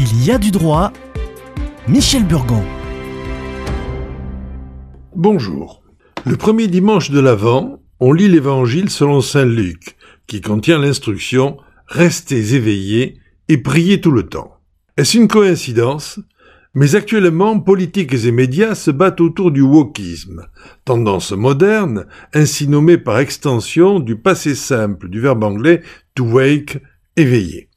Il y a du droit. Michel Burgon. Bonjour. Le premier dimanche de l'Avent, on lit l'Évangile selon Saint Luc, qui contient l'instruction Restez éveillés et priez tout le temps. Est-ce une coïncidence? Mais actuellement, politiques et médias se battent autour du wokisme, tendance moderne, ainsi nommée par extension du passé simple du verbe anglais to wake, éveiller.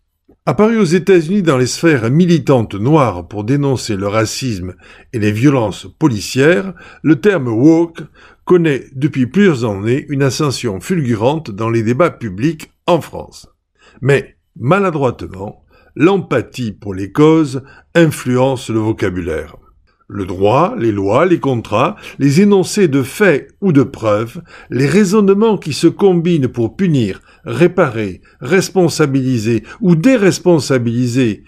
Apparu aux États-Unis dans les sphères militantes noires pour dénoncer le racisme et les violences policières, le terme woke connaît depuis plusieurs années une ascension fulgurante dans les débats publics en France. Mais, maladroitement, l'empathie pour les causes influence le vocabulaire. Le droit, les lois, les contrats, les énoncés de faits ou de preuves, les raisonnements qui se combinent pour punir, réparer, responsabiliser ou déresponsabiliser,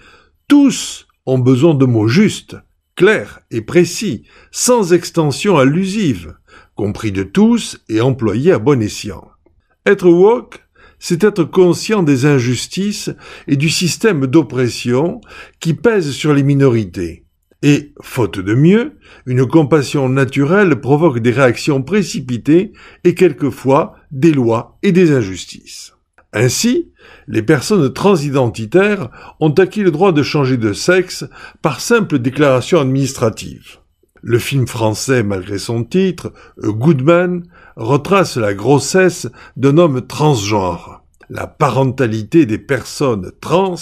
tous ont besoin de mots justes, clairs et précis, sans extension allusive, compris de tous et employés à bon escient. Être woke, c'est être conscient des injustices et du système d'oppression qui pèse sur les minorités et, faute de mieux, une compassion naturelle provoque des réactions précipitées et quelquefois des lois et des injustices. Ainsi, les personnes transidentitaires ont acquis le droit de changer de sexe par simple déclaration administrative. Le film français, malgré son titre, Goodman, retrace la grossesse d'un homme transgenre. La parentalité des personnes trans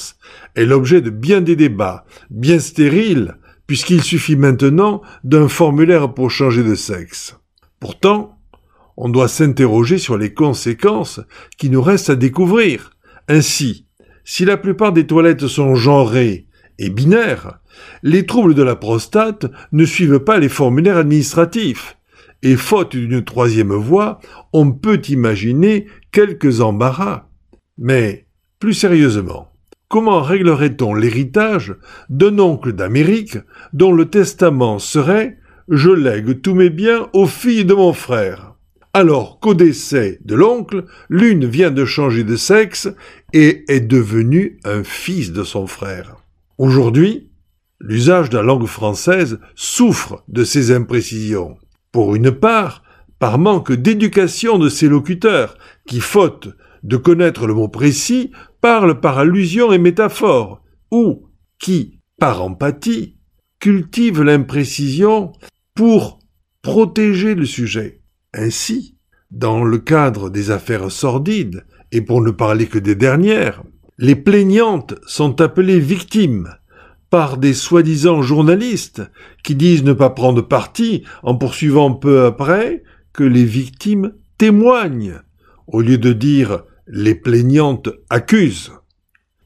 est l'objet de bien des débats, bien stériles, puisqu'il suffit maintenant d'un formulaire pour changer de sexe. Pourtant, on doit s'interroger sur les conséquences qui nous restent à découvrir. Ainsi, si la plupart des toilettes sont genrées et binaires, les troubles de la prostate ne suivent pas les formulaires administratifs. Et faute d'une troisième voie, on peut imaginer quelques embarras. Mais, plus sérieusement, comment réglerait-on l'héritage d'un oncle d'Amérique dont le testament serait Je lègue tous mes biens aux filles de mon frère alors qu'au décès de l'oncle, l'une vient de changer de sexe et est devenue un fils de son frère. Aujourd'hui, l'usage de la langue française souffre de ces imprécisions. Pour une part, par manque d'éducation de ses locuteurs, qui, faute de connaître le mot précis, parle par allusion et métaphore, ou qui, par empathie, cultive l'imprécision pour protéger le sujet. Ainsi, dans le cadre des affaires sordides, et pour ne parler que des dernières, les plaignantes sont appelées victimes par des soi-disant journalistes qui disent ne pas prendre parti en poursuivant peu après que les victimes témoignent, au lieu de dire les plaignantes accusent.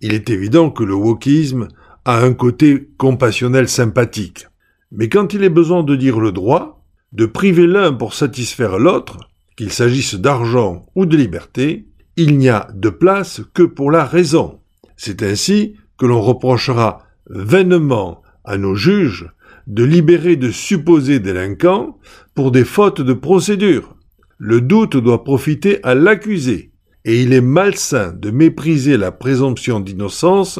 Il est évident que le wokisme a un côté compassionnel sympathique. Mais quand il est besoin de dire le droit, de priver l'un pour satisfaire l'autre, qu'il s'agisse d'argent ou de liberté, il n'y a de place que pour la raison. C'est ainsi que l'on reprochera vainement à nos juges de libérer de supposés délinquants pour des fautes de procédure. Le doute doit profiter à l'accusé, et il est malsain de mépriser la présomption d'innocence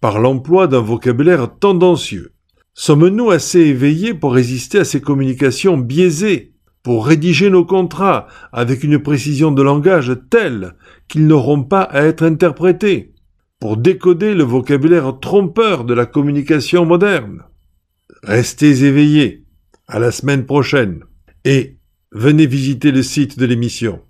par l'emploi d'un vocabulaire tendancieux. Sommes-nous assez éveillés pour résister à ces communications biaisées, pour rédiger nos contrats avec une précision de langage telle qu'ils n'auront pas à être interprétés, pour décoder le vocabulaire trompeur de la communication moderne? Restez éveillés. À la semaine prochaine. Et venez visiter le site de l'émission.